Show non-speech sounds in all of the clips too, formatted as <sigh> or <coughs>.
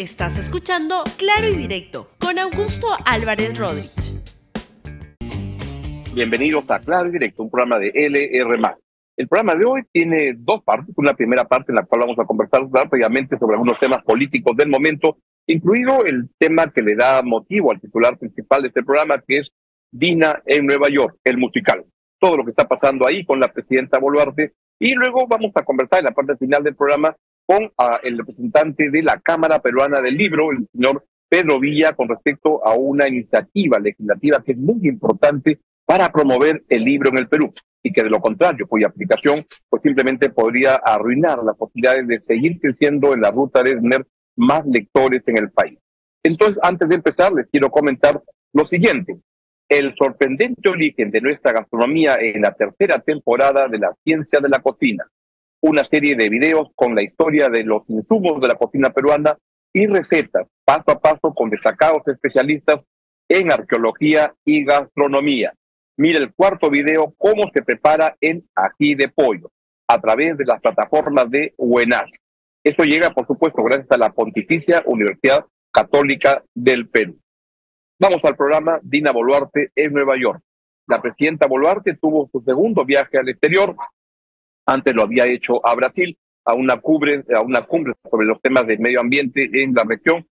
Estás escuchando Claro y Directo con Augusto Álvarez Rodríguez. Bienvenidos a Claro y Directo, un programa de LR. El programa de hoy tiene dos partes. Una primera parte en la cual vamos a conversar rápidamente sobre algunos temas políticos del momento, incluido el tema que le da motivo al titular principal de este programa, que es Dina en Nueva York, el musical. Todo lo que está pasando ahí con la presidenta Boluarte. Y luego vamos a conversar en la parte final del programa con ah, el representante de la Cámara Peruana del Libro, el señor Pedro Villa, con respecto a una iniciativa legislativa que es muy importante para promover el libro en el Perú y que de lo contrario, cuya aplicación pues simplemente podría arruinar las posibilidades de seguir creciendo en la ruta de tener más lectores en el país. Entonces, antes de empezar, les quiero comentar lo siguiente. El sorprendente origen de nuestra gastronomía en la tercera temporada de la ciencia de la cocina. Una serie de videos con la historia de los insumos de la cocina peruana y recetas paso a paso con destacados especialistas en arqueología y gastronomía. Mira el cuarto video, cómo se prepara en ají de pollo a través de las plataformas de UENAS. Eso llega, por supuesto, gracias a la Pontificia Universidad Católica del Perú. Vamos al programa Dina Boluarte en Nueva York. La presidenta Boluarte tuvo su segundo viaje al exterior. Antes lo había hecho a Brasil, a una, a una cumbre sobre los temas de medio ambiente en la región.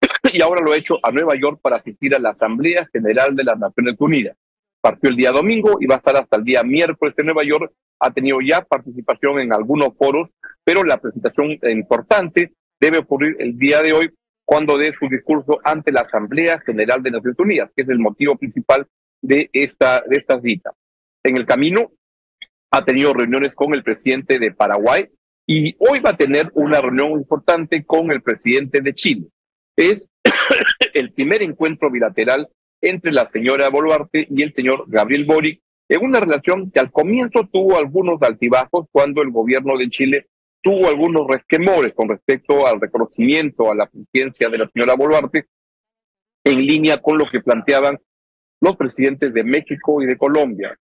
<clears throat> Y ahora lo ha hecho a Nueva York para asistir a la Asamblea General de las Naciones Unidas partió el día domingo y va a estar hasta el día miércoles en Nueva York. Ha tenido ya participación en algunos foros, pero la presentación importante debe ocurrir el día de hoy cuando dé su discurso ante la Asamblea General de Naciones Unidas, que es el motivo principal de esta, de esta cita. En el camino ha tenido reuniones con el presidente de Paraguay y hoy va a tener una reunión importante con el presidente de Chile. Es <coughs> el primer encuentro bilateral entre la señora Boluarte y el señor Gabriel Boric en una relación que al comienzo tuvo algunos altibajos cuando el gobierno de Chile tuvo algunos resquemores con respecto al reconocimiento a la presidencia de la señora Boluarte en línea con lo que planteaban los presidentes de México y de Colombia,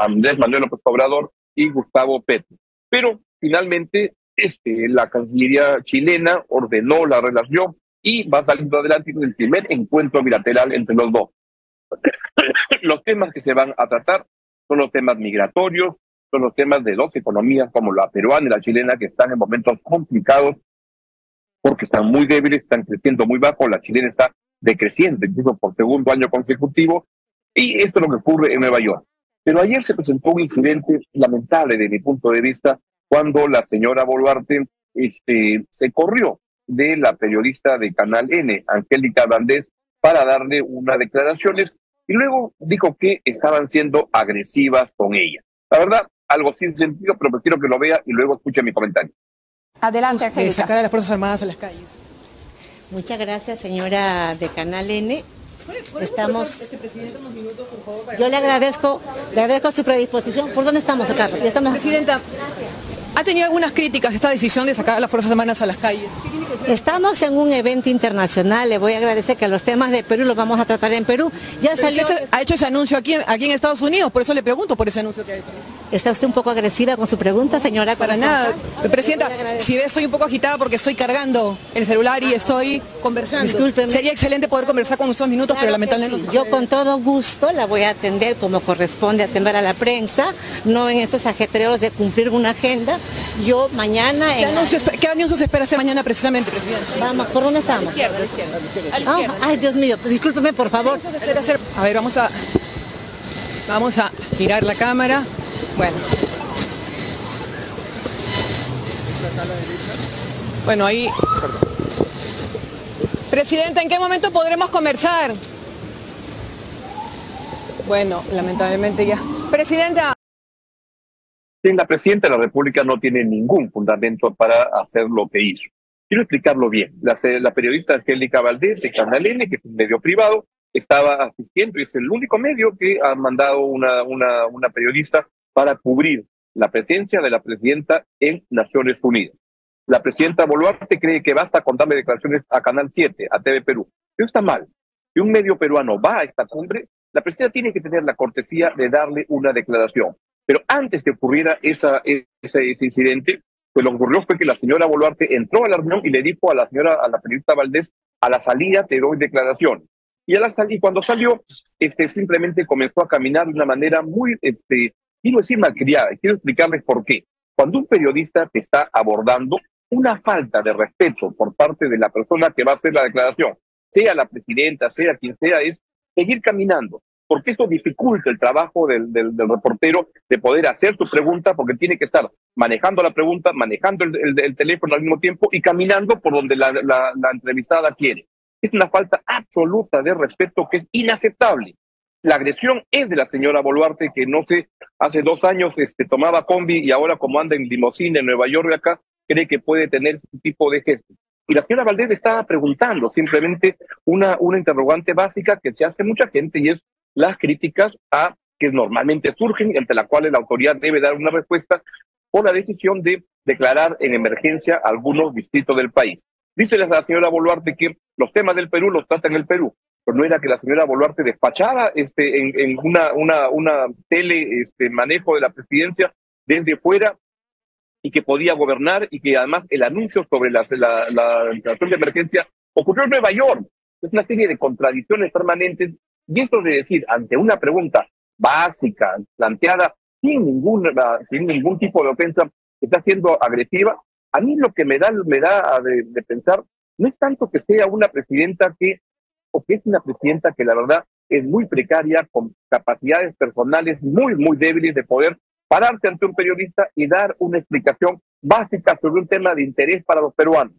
Andrés Manuel López Obrador y Gustavo Petro. Pero finalmente este, la Cancillería chilena ordenó la relación y va saliendo adelante el primer encuentro bilateral entre los dos. <coughs> los temas que se van a tratar son los temas migratorios, son los temas de dos economías como la peruana y la chilena que están en momentos complicados porque están muy débiles, están creciendo muy bajo, la chilena está decreciendo incluso por segundo año consecutivo y esto es lo que ocurre en Nueva York. Pero ayer se presentó un incidente lamentable desde mi punto de vista cuando la señora Boluarte este, se corrió de la periodista de Canal N, Angélica Valdés, para darle unas declaraciones y luego dijo que estaban siendo agresivas con ella. La verdad, algo sin sentido, pero prefiero que lo vea y luego escuche mi comentario. Adelante, Angélica. sacar a las Fuerzas Armadas a las calles. Muchas gracias, señora de Canal N. Estamos. Este Yo le agradezco, le agradezco su predisposición. ¿Por dónde estamos acá? Ya estamos. Presidenta, ha tenido algunas críticas esta decisión de sacar a las Fuerzas Armadas a las calles. Estamos en un evento internacional, le voy a agradecer que los temas de Perú los vamos a tratar en Perú. Ya salió... ha hecho ese anuncio aquí, aquí en Estados Unidos, por eso le pregunto por ese anuncio que ha hecho. ¿Está usted un poco agresiva con su pregunta, señora? Para nada. Presidenta, si ve, estoy un poco agitada porque estoy cargando el celular y estoy conversando. Discúlpeme. Sería excelente poder conversar con unos minutos, pero lamentablemente Yo con todo gusto la voy a atender como corresponde atender a la prensa, no en estos ajetreos de cumplir una agenda. Yo mañana... ¿Qué, anuncios, ¿qué anuncios espera hacer mañana precisamente, Presidenta? Vamos, ¿por dónde estamos? A la izquierda, a la izquierda. A la Ah, izquierda. ay, Dios mío, discúlpeme, por favor. A ver, vamos a... Vamos a girar la cámara. Bueno. Bueno, ahí... Presidenta, ¿en qué momento podremos conversar? Bueno, lamentablemente ya. Presidenta. La presidenta de la República no tiene ningún fundamento para hacer lo que hizo. Quiero explicarlo bien. La, periodista Angélica Valdés de Canal N, que es un medio privado, estaba asistiendo y es el único medio que ha mandado una, una, una periodista para cubrir la presencia de la presidenta en Naciones Unidas. La presidenta Boluarte cree que basta con darle declaraciones a Canal 7, a TV Perú. Eso está mal. Si un medio peruano va a esta cumbre, la presidenta tiene que tener la cortesía de darle una declaración. Pero antes que ocurriera ese, ese incidente, Pues lo que ocurrió fue que la señora Boluarte entró a la reunión y le dijo a la señora, a la periodista Valdés, a la salida te doy declaración. Y, a la y cuando salió, este, simplemente comenzó a caminar de una manera muy, este, quiero decir malcriada, quiero explicarles por qué. Cuando un periodista te está abordando, una falta de respeto por parte de la persona que va a hacer la declaración, sea la presidenta, sea quien sea, es seguir caminando, porque eso dificulta el trabajo del, del, reportero de poder hacer su pregunta, porque tiene que estar manejando la pregunta, manejando el, el teléfono al mismo tiempo y caminando por donde la, la, la entrevistada quiere. Es una falta absoluta de respeto que es inaceptable. La agresión es de la señora Boluarte, que no sé, hace dos años este, tomaba combi y ahora como anda en limosina en Nueva York acá, cree que puede tener ese tipo de gestos. Y la señora Valdés estaba preguntando simplemente una, una interrogante básica que se hace mucha gente y es las críticas a que normalmente surgen, entre las cuales la autoridad debe dar una respuesta por la decisión de declarar en emergencia algunos distritos del país. Dice la señora Boluarte que los temas del Perú los trata en el Perú, pero no era que la señora Boluarte despachaba este, en, una, una, una tele este, manejo de la presidencia desde fuera y que podía gobernar y que además el anuncio sobre la, la, de emergencia ocurrió en Nueva York. Es una serie de contradicciones permanentes y esto de decir ante una pregunta básica, planteada sin, ningún, sin ningún tipo de ofensa, está siendo agresiva, a mí lo que me da, me da de, de pensar no es tanto que sea una presidenta que, o que es una presidenta que la verdad es muy precaria, con capacidades personales muy, muy débiles de poder pararse ante un periodista y dar una explicación básica sobre un tema de interés para los peruanos.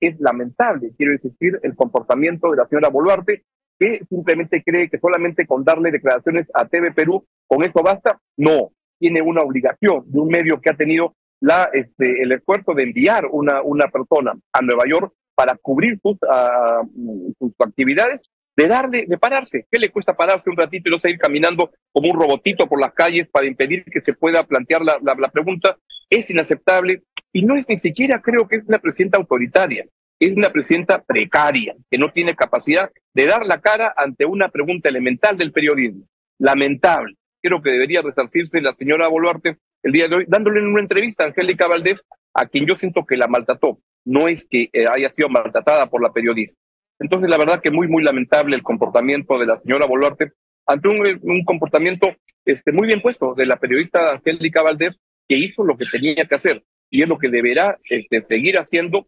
Es lamentable, quiero insistir, el comportamiento de la señora Boluarte, que simplemente cree que solamente con darle declaraciones a TV Perú, con eso basta. No, tiene una obligación de un medio que ha tenido la, este, el esfuerzo de enviar una, una persona a Nueva York para cubrir sus, uh, sus actividades de darle, de pararse. ¿Qué le cuesta pararse un ratito y no seguir caminando como un robotito por las calles para impedir que se pueda plantear la, la, pregunta? Es inaceptable y no es ni siquiera, creo que es una presidenta autoritaria, es una presidenta precaria, que no tiene capacidad de dar la cara ante una pregunta elemental del periodismo. Lamentable. Creo que debería resarcirse la señora Boluarte el día de hoy, dándole en una entrevista a Angélica Valdés, a quien yo siento que la maltrató. No es que eh, haya sido maltratada por la periodista. Entonces, la verdad que muy, muy lamentable el comportamiento de la señora Boluarte ante un, comportamiento este, muy bien puesto de la periodista Angélica Valdés, que hizo lo que tenía que hacer y es lo que deberá este, seguir haciendo,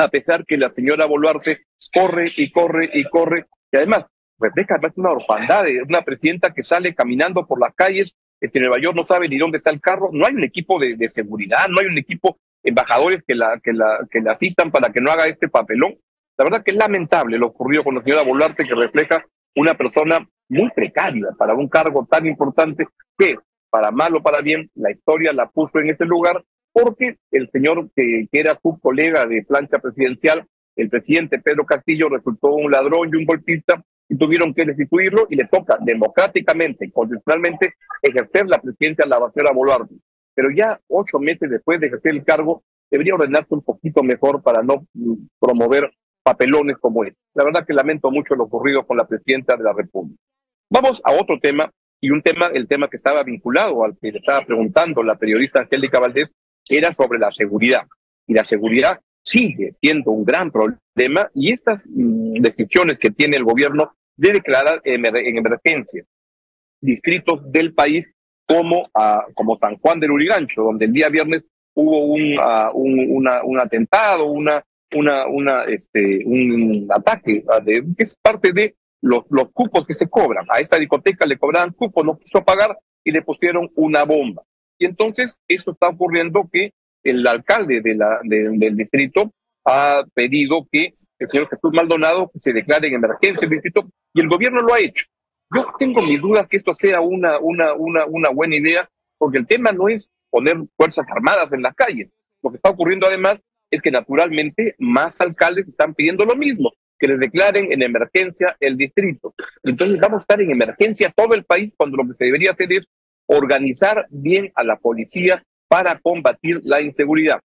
a pesar que la señora Boluarte corre y corre y corre. Y además, refleja además una orfandad de una presidenta que sale caminando por las calles, este, Nueva York no sabe ni dónde está el carro, no hay un equipo de, seguridad, no hay un equipo embajadores que la, que la, que la asistan para que no haga este papelón. La verdad que es lamentable lo ocurrido con la señora Boluarte, que refleja una persona muy precaria para un cargo tan importante que, para mal o para bien, la historia la puso en ese lugar porque el señor que, que era su colega de plancha presidencial, el presidente Pedro Castillo, resultó un ladrón y un golpista y tuvieron que destituirlo y le toca democráticamente, constitucionalmente, ejercer la presidencia de la señora Boluarte. Pero ya ocho meses después de ejercer el cargo, debería ordenarse un poquito mejor para no promover papelones como este. La verdad que lamento mucho lo ocurrido con la presidenta de la República. Vamos a otro tema, y un tema, el tema que estaba vinculado al que le estaba preguntando la periodista Angélica Valdés, era sobre la seguridad. Y la seguridad sigue siendo un gran problema y estas mm, decisiones que tiene el gobierno de declarar en emergencia distritos del país como, uh, como San Juan del Urigancho, donde el día viernes hubo un, uh, un, atentado, una una, una, este, un ataque de, que es parte de los, los cupos que se cobran. A esta discoteca le cobraban cupos, no quiso pagar y le pusieron una bomba. Y entonces eso está ocurriendo que el alcalde de la, del distrito ha pedido que el señor Jesús Maldonado se declare en emergencia el distrito y el gobierno lo ha hecho. Yo tengo mis dudas que esto sea una, una, una, una buena idea, porque el tema no es poner fuerzas armadas en las calles. Lo que está ocurriendo además es que naturalmente más alcaldes están pidiendo lo mismo, que les declaren en emergencia el distrito. Entonces vamos a estar en emergencia todo el país cuando lo que se debería hacer es organizar bien a la policía para combatir la inseguridad.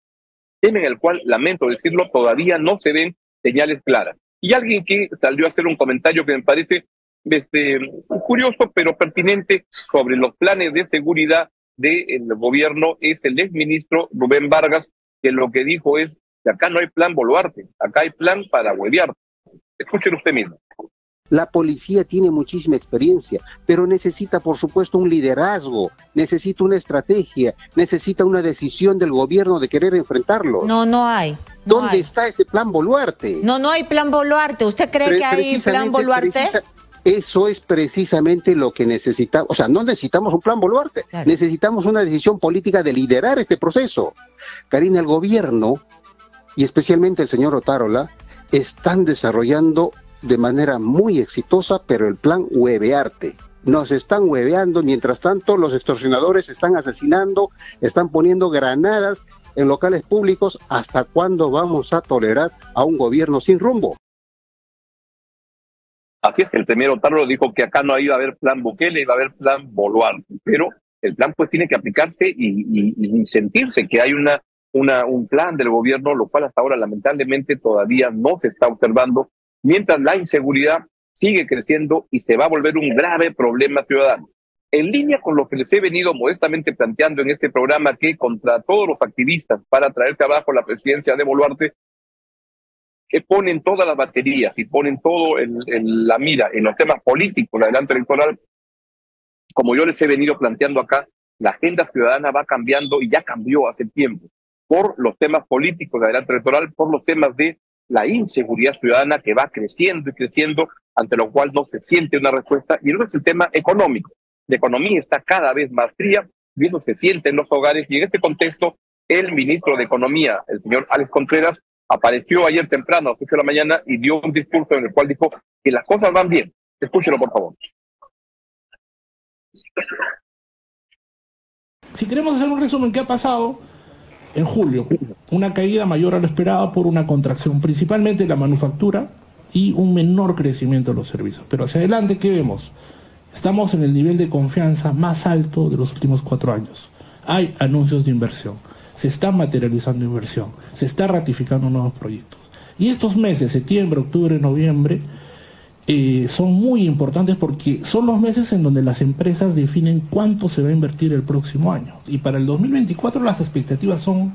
Tema en el cual, lamento decirlo, todavía no se ven señales claras. Y alguien que salió a hacer un comentario que me parece este, curioso pero pertinente sobre los planes de seguridad del gobierno es el exministro Rubén Vargas, que lo que dijo es que acá no hay plan Boluarte, acá hay plan para huevear. Escúchelo usted mismo. La policía tiene muchísima experiencia, pero necesita, por supuesto, un liderazgo, necesita una estrategia, necesita una decisión del gobierno de querer enfrentarlo. No, no hay. ¿Dónde está ese plan Boluarte? No, no hay plan Boluarte. ¿Usted cree que hay plan Boluarte? eso es precisamente lo que necesitamos. O sea, no necesitamos un plan Boluarte, necesitamos una decisión política de liderar este proceso. Karina, el gobierno y especialmente el señor Otárola están desarrollando de manera muy exitosa, pero el plan huevearte. Nos están hueveando, mientras tanto los extorsionadores están asesinando, están poniendo granadas en locales públicos. ¿Hasta cuándo vamos a tolerar a un gobierno sin rumbo? Así es, el primer Otárola dijo que acá no iba a haber plan Bukele, iba a haber plan Boluarte, pero el plan pues tiene que aplicarse y, y sentirse que hay una, una, un plan del gobierno, lo cual hasta ahora lamentablemente todavía no se está observando mientras la inseguridad sigue creciendo y se va a volver un grave problema ciudadano. En línea con lo que les he venido modestamente planteando en este programa, que contra todos los activistas para traerse abajo la presidencia de Boluarte, que ponen todas las baterías y ponen todo en, la mira en los temas políticos, la adelante electoral, como yo les he venido planteando acá, la agenda ciudadana va cambiando y ya cambió hace tiempo por los temas políticos de adelante electoral, por los temas de la inseguridad ciudadana que va creciendo y creciendo, ante lo cual no se siente una respuesta. Y luego es el tema económico. La economía está cada vez más fría y eso se siente en los hogares. Y en este contexto, el ministro de Economía, el señor Alex Contreras, apareció ayer temprano a las 8 de la mañana y dio un discurso en el cual dijo que las cosas van bien. Escúchelo, por favor. Si queremos hacer un resumen, ¿qué ha pasado? En julio, una caída mayor a lo esperado por una contracción principalmente de la manufactura y un menor crecimiento de los servicios. Pero hacia adelante, ¿qué vemos? Estamos en el nivel de confianza más alto de los últimos cuatro años. Hay anuncios de inversión, se está materializando inversión, se está ratificando nuevos proyectos. Y estos meses, septiembre, octubre, noviembre, eh, son muy importantes porque son los meses en donde las empresas definen cuánto se va a invertir el próximo año. Y para el 2024 las expectativas son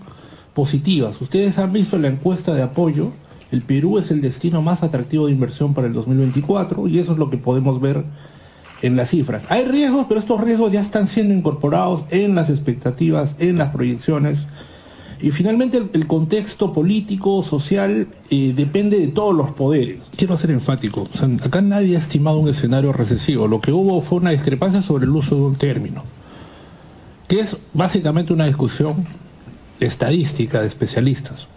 positivas. Ustedes han visto la encuesta de apoyo. El Perú es el destino más atractivo de inversión para el 2024 y eso es lo que podemos ver en las cifras. Hay riesgos, pero estos riesgos ya están siendo incorporados en las expectativas, en las proyecciones y finalmente el, contexto político, social, eh, depende de todos los poderes. Quiero ser enfático, acá nadie ha estimado un escenario recesivo, lo que hubo fue una discrepancia sobre el uso de un término, que es básicamente una discusión estadística de especialistas.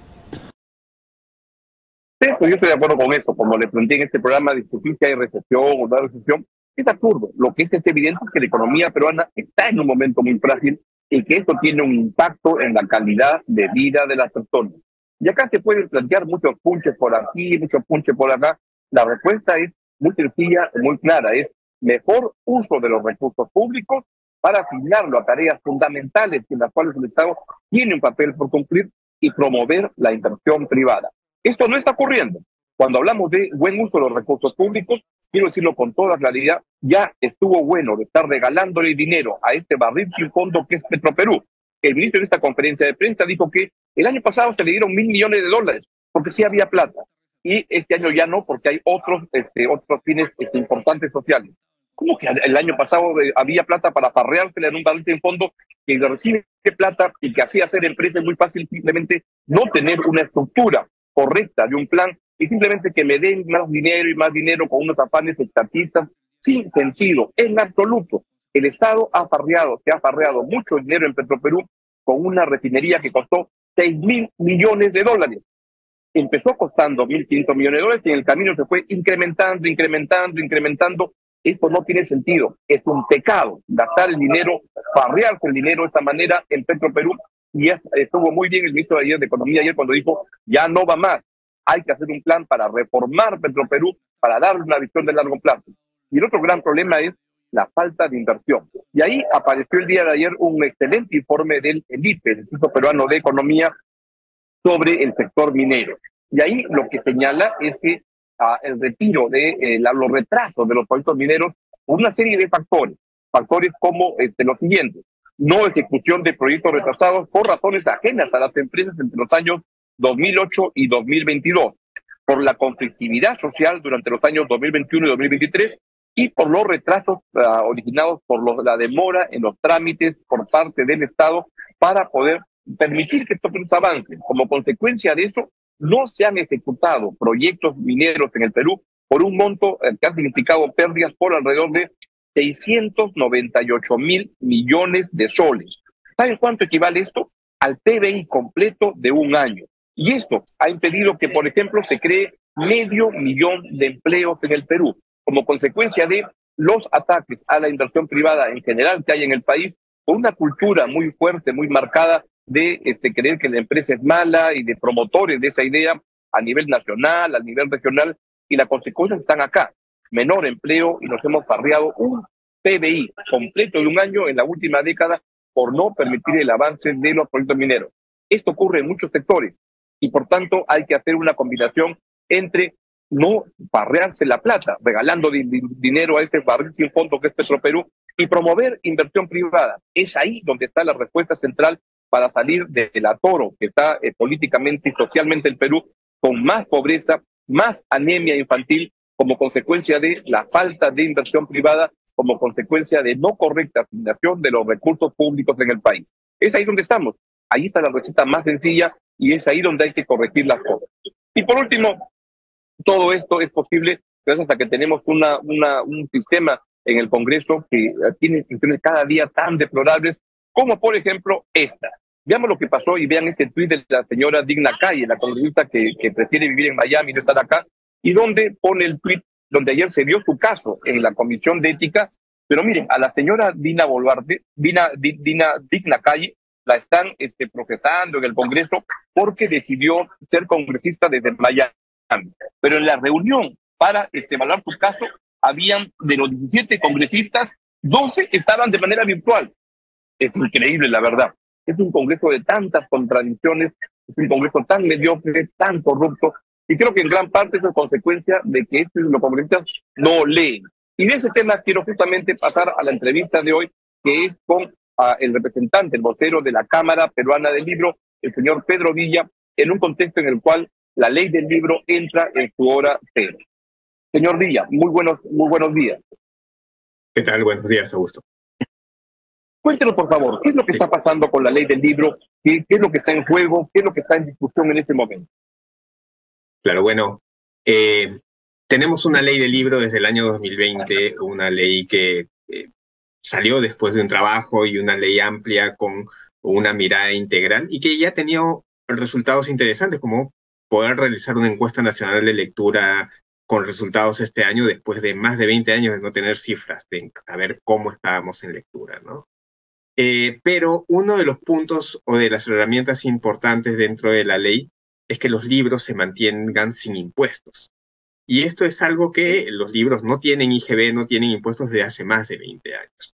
Sí, pues yo estoy de acuerdo con eso, como le planteé en este programa, discutir si hay recesión o no hay recesión, es absurdo. Lo que es evidente es que la economía peruana está en un momento muy frágil y que esto tiene un impacto en la calidad de vida de las personas. Y acá se pueden plantear muchos punches por aquí, muchos punches por acá. La respuesta es muy sencilla, muy clara, es mejor uso de los recursos públicos para asignarlo a tareas fundamentales en las cuales el Estado tiene un papel por cumplir y promover la inversión privada. Esto no está ocurriendo. Cuando hablamos de buen uso de los recursos públicos, quiero decirlo con toda claridad, ya estuvo bueno de estar regalándole dinero a este barril sin fondo que es Petroperú. El ministro en esta conferencia de prensa dijo que el año pasado se le dieron mil millones de dólares porque sí había plata y este año ya no porque hay otros, este, otros fines este, importantes sociales. ¿Cómo que el año pasado eh, había plata para farreársela en un barril sin fondo que recibe plata y que hacía hacer empresas muy fácil simplemente no tener una estructura correcta de un plan y simplemente que me den más dinero y más dinero con unos afanes estatistas sin sentido, en absoluto. El Estado ha farreado, se ha farreado mucho dinero en Petroperú con una refinería que costó 6 mil millones de dólares. Empezó costando 1.500 millones de dólares y en el camino se fue incrementando, incrementando, incrementando. Esto no tiene sentido. Es un pecado gastar el dinero, farrearse el dinero de esta manera en Petroperú. Y estuvo muy bien el ministro de ayer de Economía ayer cuando dijo, ya no va más hay que hacer un plan para reformar Petroperú, para darle una visión de largo plazo. Y el otro gran problema es la falta de inversión. Y ahí apareció el día de ayer un excelente informe del IPE, el Instituto Peruano de Economía, sobre el sector minero. Y ahí lo que señala es que ah, el retiro de eh, los retrasos de los proyectos mineros, una serie de factores, factores como este, los siguientes, no ejecución de proyectos retrasados por razones ajenas a las empresas entre los años 2008 y 2022, por la conflictividad social durante los años 2021 y 2023 y por los retrasos ah, originados por la demora en los trámites por parte del Estado para poder permitir que estos proyectos avancen. Como consecuencia de eso, no se han ejecutado proyectos mineros en el Perú por un monto eh, que ha significado pérdidas por alrededor de 698 mil millones de soles. ¿Saben cuánto equivale esto? Al PBI completo de un año. Y esto ha impedido que, por ejemplo, se cree medio millón de empleos en el Perú, como consecuencia de los ataques a la inversión privada en general que hay en el país, con una cultura muy fuerte, muy marcada de este, creer que la empresa es mala y de promotores de esa idea a nivel nacional, a nivel regional, y las consecuencias están acá. Menor empleo y nos hemos farreado un PBI completo de un año en la última década por no permitir el avance de los proyectos mineros. Esto ocurre en muchos sectores y por tanto hay que hacer una combinación entre no parrearse la plata, regalando dinero a este barril sin fondo que es Perú y promover inversión privada. Es ahí donde está la respuesta central para salir del atoro que está eh, políticamente y socialmente el Perú con más pobreza, más anemia infantil como consecuencia de la falta de inversión privada, como consecuencia de no correcta asignación de los recursos públicos en el país. Es ahí donde estamos. Ahí está la receta más sencilla y es ahí donde hay que corregir las cosas. Y por último, todo esto es posible gracias a que tenemos un sistema en el Congreso que tiene instituciones cada día tan deplorables como por ejemplo esta. Veamos lo que pasó y vean este tuit de la señora Digna Calle, la congresista que, que prefiere vivir en Miami y no estar acá, y donde pone el tuit donde ayer se dio su caso en la Comisión de Ética. Pero miren, a la señora Dina Boluarte, Dina, Dina Digna Calle, la están este, procesando en el Congreso porque decidió ser congresista desde Miami. Pero en la reunión para este, evaluar su caso, habían de los 17 congresistas, 12 estaban de manera virtual. Es increíble, la verdad. Es un congreso de tantas contradicciones, es un congreso tan mediocre, tan corrupto, y creo que en gran parte es consecuencia de que estos los congresistas no leen. Y de ese tema quiero justamente pasar a la entrevista de hoy, que es con el representante, el vocero de la Cámara Peruana del Libro, el señor Pedro Villa, en un contexto en el cual la ley del libro entra en su hora cero. Señor Villa, muy buenos, muy buenos días. ¿Qué tal? Buenos días, Augusto. Cuéntenos, por favor, ¿qué es lo que está pasando con la ley del libro? ¿Qué, es lo que está en juego? ¿Qué es lo que está en discusión en este momento? Claro, bueno, eh, tenemos una ley del libro desde el año 2020, una ley que eh, salió después de un trabajo y una ley amplia con una mirada integral y que ya ha tenido resultados interesantes como poder realizar una encuesta nacional de lectura con resultados este año después de más de 20 años de no tener cifras, de saber cómo estábamos en lectura, ¿no? Eh, pero uno de los puntos o de las herramientas importantes dentro de la ley es que los libros se mantengan sin impuestos. Y esto es algo que los libros no tienen IGB, no tienen impuestos desde hace más de 20 años.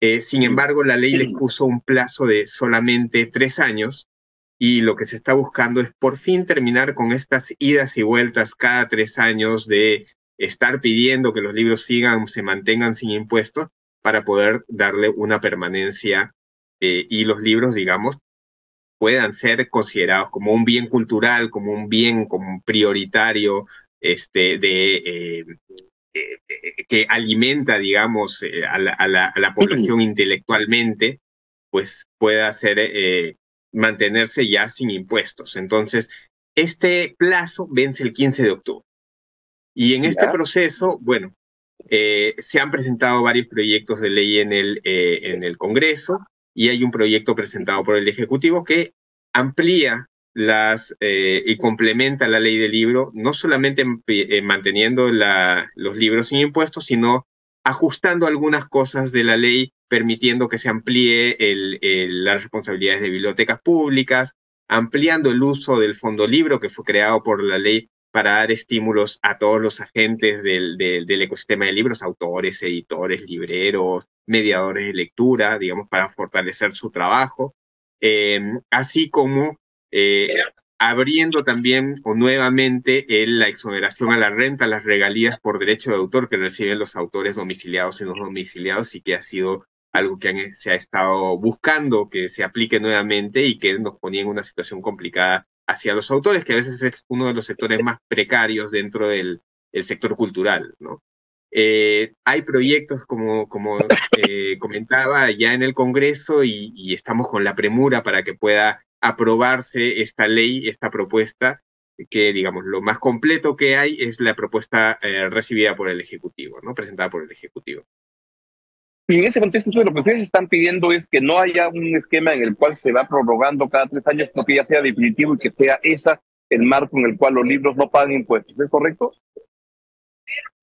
Eh, sin embargo, la ley les puso un plazo de solamente tres años y lo que se está buscando es por fin terminar con estas idas y vueltas cada tres años de estar pidiendo que los libros sigan, se mantengan sin impuestos para poder darle una permanencia eh, y los libros, digamos, puedan ser considerados como un bien cultural, como un bien como prioritario este, de, eh, eh, que alimenta, digamos, a la, a, la, a, la, población intelectualmente, pues pueda ser mantenerse ya sin impuestos. Entonces, este plazo vence el 15 de octubre. Y en este proceso, bueno, eh, se han presentado varios proyectos de ley en el, eh, en el Congreso y hay un proyecto presentado por el Ejecutivo que amplía las eh, y complementa la ley del libro, no solamente manteniendo la, los libros sin impuestos, sino ajustando algunas cosas de la ley, permitiendo que se amplíe las responsabilidades de bibliotecas públicas, ampliando el uso del fondo libro que fue creado por la ley para dar estímulos a todos los agentes del, del, ecosistema de libros, autores, editores, libreros, mediadores de lectura, digamos, para fortalecer su trabajo, eh, así como eh, abriendo también o nuevamente la exoneración a la renta, las regalías por derecho de autor que reciben los autores domiciliados y no domiciliados y que ha sido algo que se ha estado buscando que se aplique nuevamente y que nos ponía en una situación complicada hacia los autores, que a veces es uno de los sectores más precarios dentro del, sector cultural, ¿no? Eh, hay proyectos, como, como eh, comentaba, ya en el Congreso y, estamos con la premura para que pueda aprobarse esta ley, esta propuesta, que digamos, lo más completo que hay es la propuesta eh, recibida por el Ejecutivo, ¿no? Presentada por el Ejecutivo. Y en ese contexto, lo que ustedes están pidiendo es que no haya un esquema en el cual se va prorrogando cada tres años, sino que ya sea definitivo y que sea esa el marco en el cual los libros no pagan impuestos. ¿Es correcto?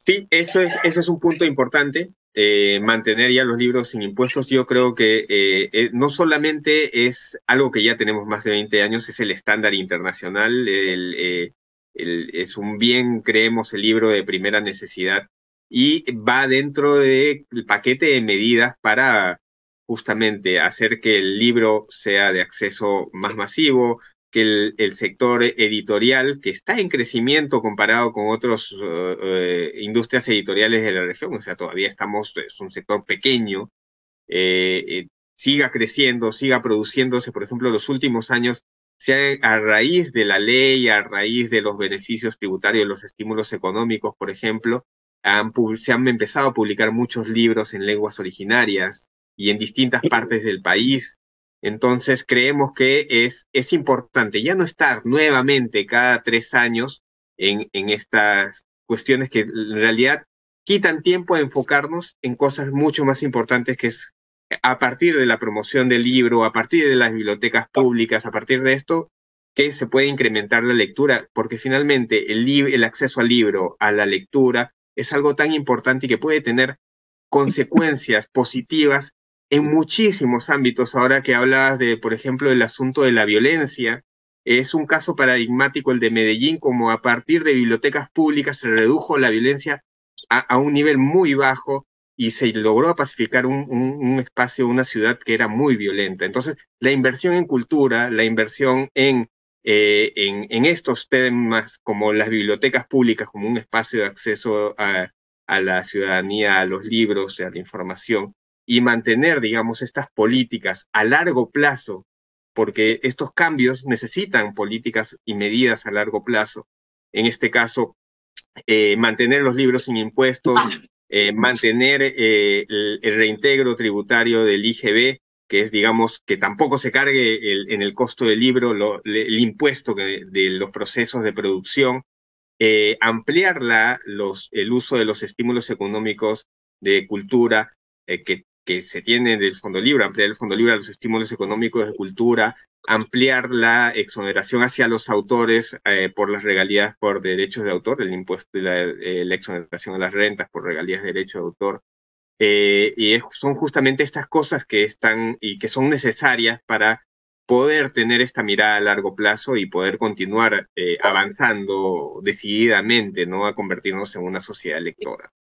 Sí, eso es, eso es un punto importante. Eh, mantener ya los libros sin impuestos, yo creo que eh, eh, no solamente es algo que ya tenemos más de 20 años, es el estándar internacional, es un bien, creemos, el libro de primera necesidad y va dentro del paquete de medidas para justamente hacer que el libro sea de acceso más masivo, que el, sector editorial, que está en crecimiento comparado con otras eh, eh, industrias editoriales de la región, o sea, todavía estamos, es un sector pequeño, eh, siga creciendo, siga produciéndose. Por ejemplo, los últimos años, a raíz de la ley, a raíz de los beneficios tributarios, los estímulos económicos, por ejemplo, se han empezado a publicar muchos libros en lenguas originarias y en distintas partes del país. Entonces creemos que es, es importante ya no estar nuevamente cada tres años en, en estas cuestiones que en realidad quitan tiempo a enfocarnos en cosas mucho más importantes que es a partir de la promoción del libro, a partir de las bibliotecas públicas, a partir de esto, que se puede incrementar la lectura, porque finalmente el, el acceso al libro, a la lectura, es algo tan importante y que puede tener consecuencias positivas en muchísimos ámbitos. Ahora que hablabas de, por ejemplo, el asunto de la violencia, es un caso paradigmático el de Medellín, como a partir de bibliotecas públicas se redujo la violencia a, un nivel muy bajo y se logró pacificar un, un, espacio, una ciudad que era muy violenta. Entonces, la inversión en cultura, la inversión en eh, en, estos temas como las bibliotecas públicas como un espacio de acceso a, la ciudadanía, a los libros, a la información, y mantener, digamos, estas políticas a largo plazo, porque estos cambios necesitan políticas y medidas a largo plazo. En este caso, eh, mantener los libros sin impuestos, eh, mantener el, reintegro tributario del IGB, que es, digamos, que tampoco se cargue el, en el costo del libro el impuesto de los procesos de producción, eh, ampliar los, el uso de los estímulos económicos de cultura eh, que, que se tienen del Fondo Libre, ampliar el Fondo Libre a los estímulos económicos de cultura, ampliar la exoneración hacia los autores eh, por las regalías por derechos de autor, el impuesto y la, la, exoneración a las rentas por regalías de derecho de autor, eh, y son justamente estas cosas que están y que son necesarias para poder tener esta mirada a largo plazo y poder continuar eh, avanzando decididamente, ¿no? A convertirnos en una sociedad lectora.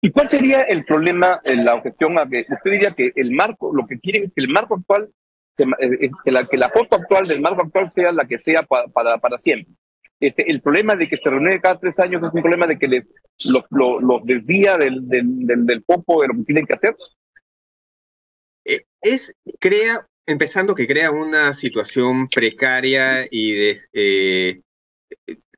¿Y cuál sería el problema en la objeción a que usted diría que el marco, lo que quieren es que el marco actual, eh, que, la, que la foto actual del marco actual sea la que sea para, para siempre? Este, el problema de que se reúne cada tres años es un problema de que les, los, desvía del, del, del, del, foco de lo que tienen que hacer. Eh, es, crea, empezando que crea una situación precaria y de eh,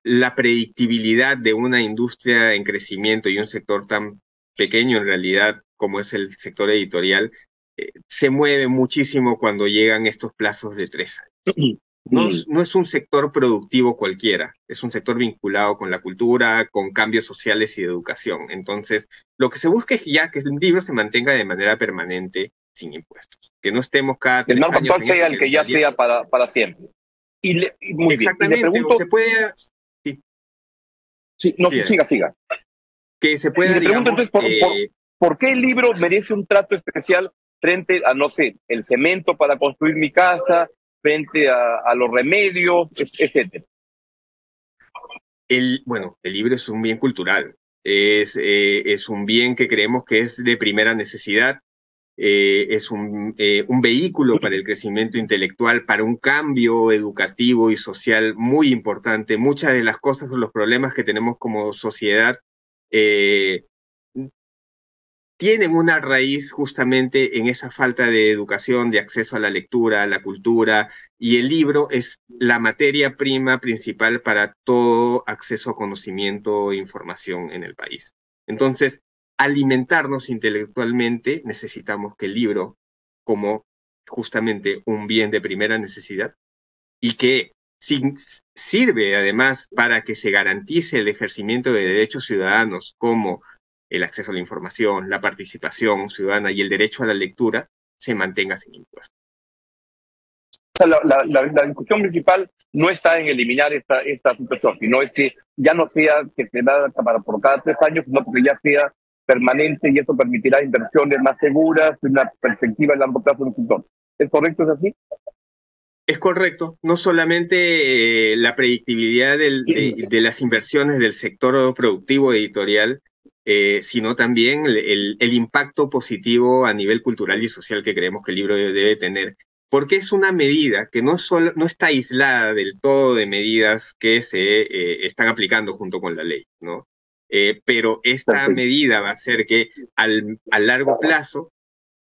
la predictibilidad de una industria en crecimiento y un sector tan pequeño en realidad como es el sector editorial, eh, se mueve muchísimo cuando llegan estos plazos de tres años. <clears throat> No, es un sector productivo cualquiera, es un sector vinculado con la cultura, con cambios sociales y de educación. Entonces, lo que se busca es ya que el libro se mantenga de manera permanente sin impuestos, que no estemos cada El marco actual sea el que ya sea para, para siempre. Y, muy Exactamente, bien. se puede... Sí, sí no, siga, siga. Que se puede, le pregunto entonces, por, eh, por qué el libro merece un trato especial frente a, no sé, el cemento para construir mi casa, frente a, los remedios, etcétera. El, bueno, el libro es un bien cultural, es, eh, es un bien que creemos que es de primera necesidad, eh, es un, eh, un, vehículo para el crecimiento intelectual, para un cambio educativo y social muy importante. Muchas de las cosas o los problemas que tenemos como sociedad tienen una raíz justamente en esa falta de educación, de acceso a la lectura, a la cultura, y el libro es la materia prima principal para todo acceso a conocimiento e información en el país. Entonces, alimentarnos intelectualmente, necesitamos que el libro, como justamente un bien de primera necesidad, y que sirve además para que se garantice el ejercimiento de derechos ciudadanos como el acceso a la información, la participación ciudadana y el derecho a la lectura se mantenga sin impuestos. La, la, discusión principal no está en eliminar esta, esta situación, sino es que ya no sea que se da para por cada tres años, sino que ya sea permanente y eso permitirá inversiones más seguras, una perspectiva a largo plazo del sector. ¿Es correcto? ¿Es así? Es correcto, no solamente eh, la predictibilidad de, de, las inversiones del sector productivo editorial, eh, sino también el, impacto positivo a nivel cultural y social que creemos que el libro debe, tener, porque es una medida que no, solo, no está aislada del todo de medidas que se eh, están aplicando junto con la ley, ¿no? Pero esta medida va a hacer que al, a largo plazo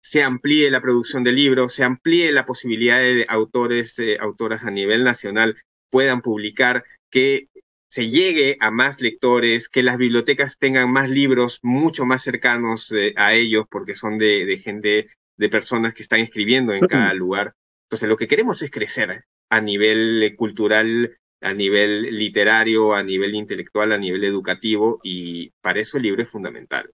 se amplíe la producción de libros, se amplíe la posibilidad de autores, autoras a nivel nacional puedan publicar, que se llegue a más lectores, que las bibliotecas tengan más libros mucho más cercanos eh, a ellos, porque son de, gente, de personas que están escribiendo en cada lugar. Entonces, lo que queremos es crecer a nivel eh, cultural, a nivel literario, a nivel intelectual, a nivel educativo, y para eso el libro es fundamental.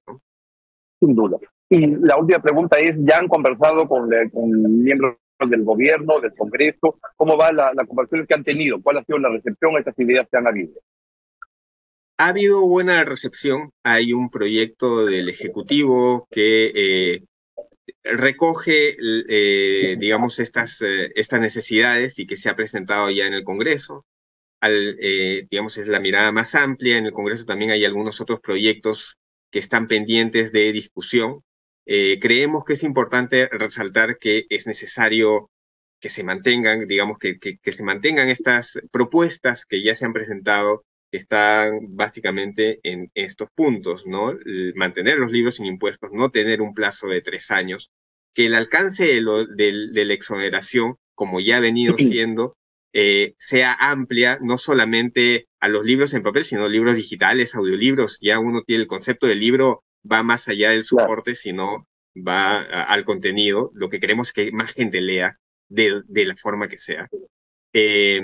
Sin duda. Y la última pregunta es, ¿ya han conversado con, con miembros del gobierno, del Congreso? ¿Cómo va la, la conversación que han tenido? ¿Cuál ha sido la recepción a estas ideas que han habido? Ha habido buena recepción. Hay un proyecto del Ejecutivo que eh, recoge, eh, digamos, estas, eh, estas necesidades y que se ha presentado ya en el Congreso. Al, digamos, es la mirada más amplia. En el Congreso también hay algunos otros proyectos que están pendientes de discusión. Eh, creemos que es importante resaltar que es necesario que se mantengan, digamos, que, que, se mantengan estas propuestas que ya se han presentado, que están básicamente en estos puntos, ¿no? mantener los libros sin impuestos, no tener un plazo de tres años, que el alcance de, la exoneración, como ya ha venido siendo, eh, sea amplia, no solamente a los libros en papel, sino libros digitales, audiolibros, ya uno tiene el concepto del libro va más allá del soporte, sino va al contenido. Lo que queremos es que más gente lea de, la forma que sea. Eh,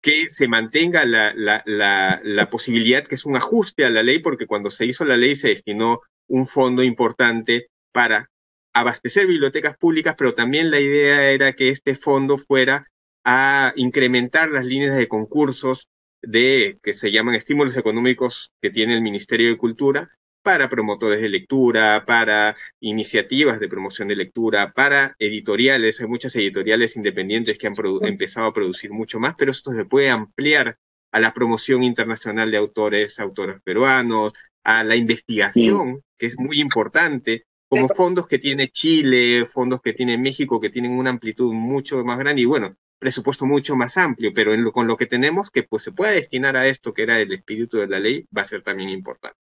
que se mantenga la, la, la, posibilidad que es un ajuste a la ley, porque cuando se hizo la ley se destinó un fondo importante para abastecer bibliotecas públicas, pero también la idea era que este fondo fuera a incrementar las líneas de concursos de que se llaman estímulos económicos que tiene el Ministerio de Cultura para promotores de lectura, para iniciativas de promoción de lectura, para editoriales. Hay muchas editoriales independientes que han empezado a producir mucho más, pero esto se puede ampliar a la promoción internacional de autores, autores peruanos, a la investigación, que es muy importante, como fondos que tiene Chile, fondos que tiene México, que tienen una amplitud mucho más grande y bueno, presupuesto mucho más amplio, pero con lo que tenemos que pues se pueda destinar a esto, que era el espíritu de la ley, va a ser también importante.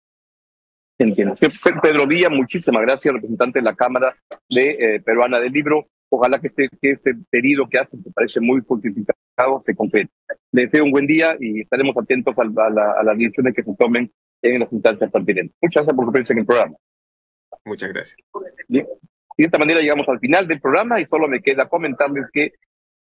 Entiendo. Pedro Villa, muchísimas gracias, representante de la Cámara de, eh, Peruana del Libro. Ojalá que este, que este pedido que hace, que parece muy justificado, se concrete. Le deseo un buen día y estaremos atentos a, la, a las decisiones que se tomen en las instancias pertinentes. Muchas gracias por su presencia en el programa. Muchas gracias. Y de esta manera llegamos al final del programa y solo me queda comentarles que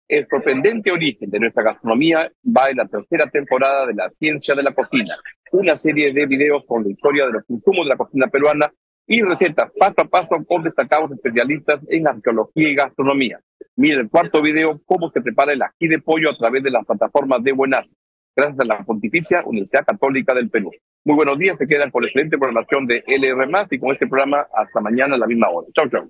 el sorprendente origen de nuestra gastronomía va en la tercera temporada de La Ciencia de la Cocina, una serie de videos con la historia de los consumos de la cocina peruana y recetas paso a paso con destacados especialistas en arqueología y gastronomía. Mire el cuarto video, cómo se prepara el ají de pollo a través de las plataformas de Buenas, gracias a la Pontificia Universidad Católica del Perú. Muy buenos días, se quedan con la excelente programación de LR+, y con este programa hasta mañana a la misma hora. Chau, chau.